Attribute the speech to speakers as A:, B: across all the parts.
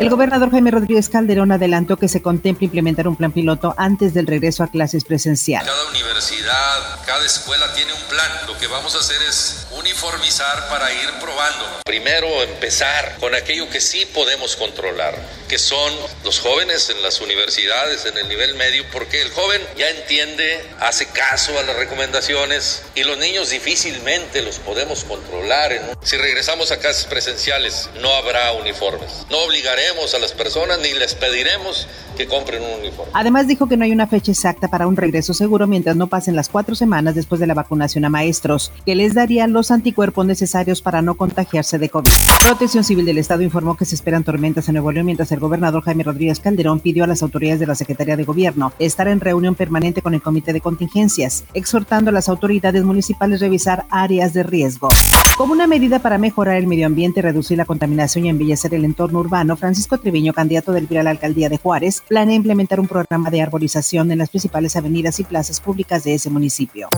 A: El gobernador Jaime Rodríguez Calderón adelantó que se contempla implementar un plan piloto antes del regreso a clases presenciales.
B: Cada universidad, cada escuela tiene un plan. Lo que vamos a hacer es uniformizar para ir probando. Primero empezar con aquello que sí podemos controlar, que son los jóvenes en las universidades, en el nivel medio, porque el joven ya entiende, hace caso a las recomendaciones y los niños difícilmente los podemos controlar. Si regresamos a clases presenciales, no habrá uniformes. No obligaremos a las personas ni les pediremos que compren un uniforme.
A: Además dijo que no hay una fecha exacta para un regreso seguro mientras no pasen las cuatro semanas después de la vacunación a maestros, que les daría los anticuerpos necesarios para no contagiarse de COVID. Protección Civil del Estado informó que se esperan tormentas en Nuevo León mientras el gobernador Jaime Rodríguez Calderón pidió a las autoridades de la Secretaría de Gobierno estar en reunión permanente con el Comité de Contingencias, exhortando a las autoridades municipales a revisar áreas de riesgo. Como una medida para mejorar el medio ambiente, reducir la contaminación y embellecer el entorno urbano, Francisco Treviño, candidato del PRI a la alcaldía de Juárez, planea implementar un programa de arborización en las principales avenidas y plazas públicas de ese municipio.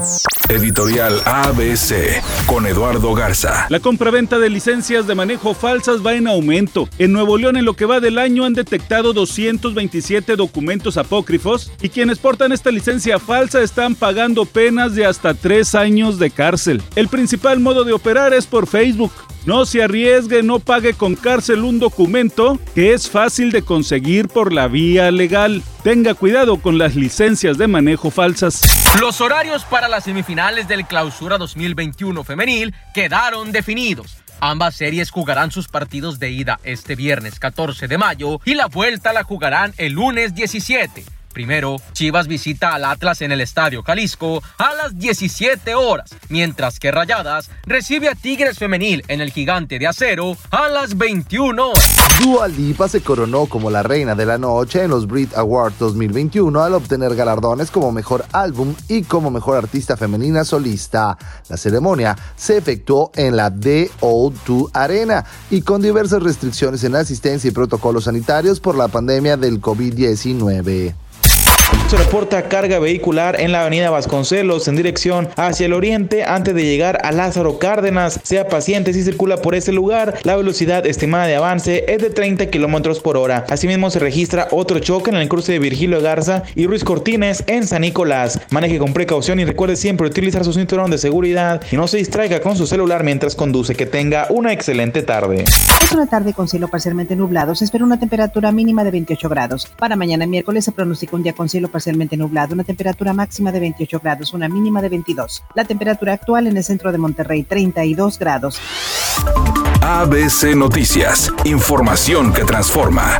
C: Editorial ABC con Eduardo Garza.
D: La compraventa de licencias de manejo falsas va en aumento. En Nuevo León, en lo que va del año, han detectado 227 documentos apócrifos y quienes portan esta licencia falsa están pagando penas de hasta tres años de cárcel. El principal modo de operar es por Facebook. No se arriesgue, no pague con cárcel un documento que es fácil de conseguir por la vía legal. Tenga cuidado con las licencias de manejo falsas.
E: Los horarios para las semifinales del Clausura 2021 femenil quedaron definidos. Ambas series jugarán sus partidos de ida este viernes 14 de mayo y la vuelta la jugarán el lunes 17. Primero, Chivas visita al Atlas en el Estadio Jalisco a las 17 horas, mientras que Rayadas recibe a Tigres Femenil en el Gigante de Acero a las 21 horas.
F: Dua Lipa se coronó como la reina de la noche en los Brit Awards 2021 al obtener galardones como Mejor Álbum y como Mejor Artista Femenina Solista. La ceremonia se efectuó en la DO2 Arena y con diversas restricciones en asistencia y protocolos sanitarios por la pandemia del COVID-19.
G: Se reporta carga vehicular en la avenida Vasconcelos en dirección hacia el oriente antes de llegar a Lázaro Cárdenas. Sea paciente si circula por ese lugar. La velocidad estimada de avance es de 30 kilómetros por hora. Asimismo se registra otro choque en el cruce de Virgilio Garza y Ruiz Cortines en San Nicolás. Maneje con precaución y recuerde siempre utilizar su cinturón de seguridad y no se distraiga con su celular mientras conduce. Que tenga una excelente tarde.
A: Es una tarde con cielo parcialmente nublado. Se espera una temperatura mínima de 28 grados. Para mañana miércoles se pronostica un día con cielo parcialmente nublado, una temperatura máxima de 28 grados, una mínima de 22. La temperatura actual en el centro de Monterrey, 32 grados.
C: ABC Noticias, información que transforma.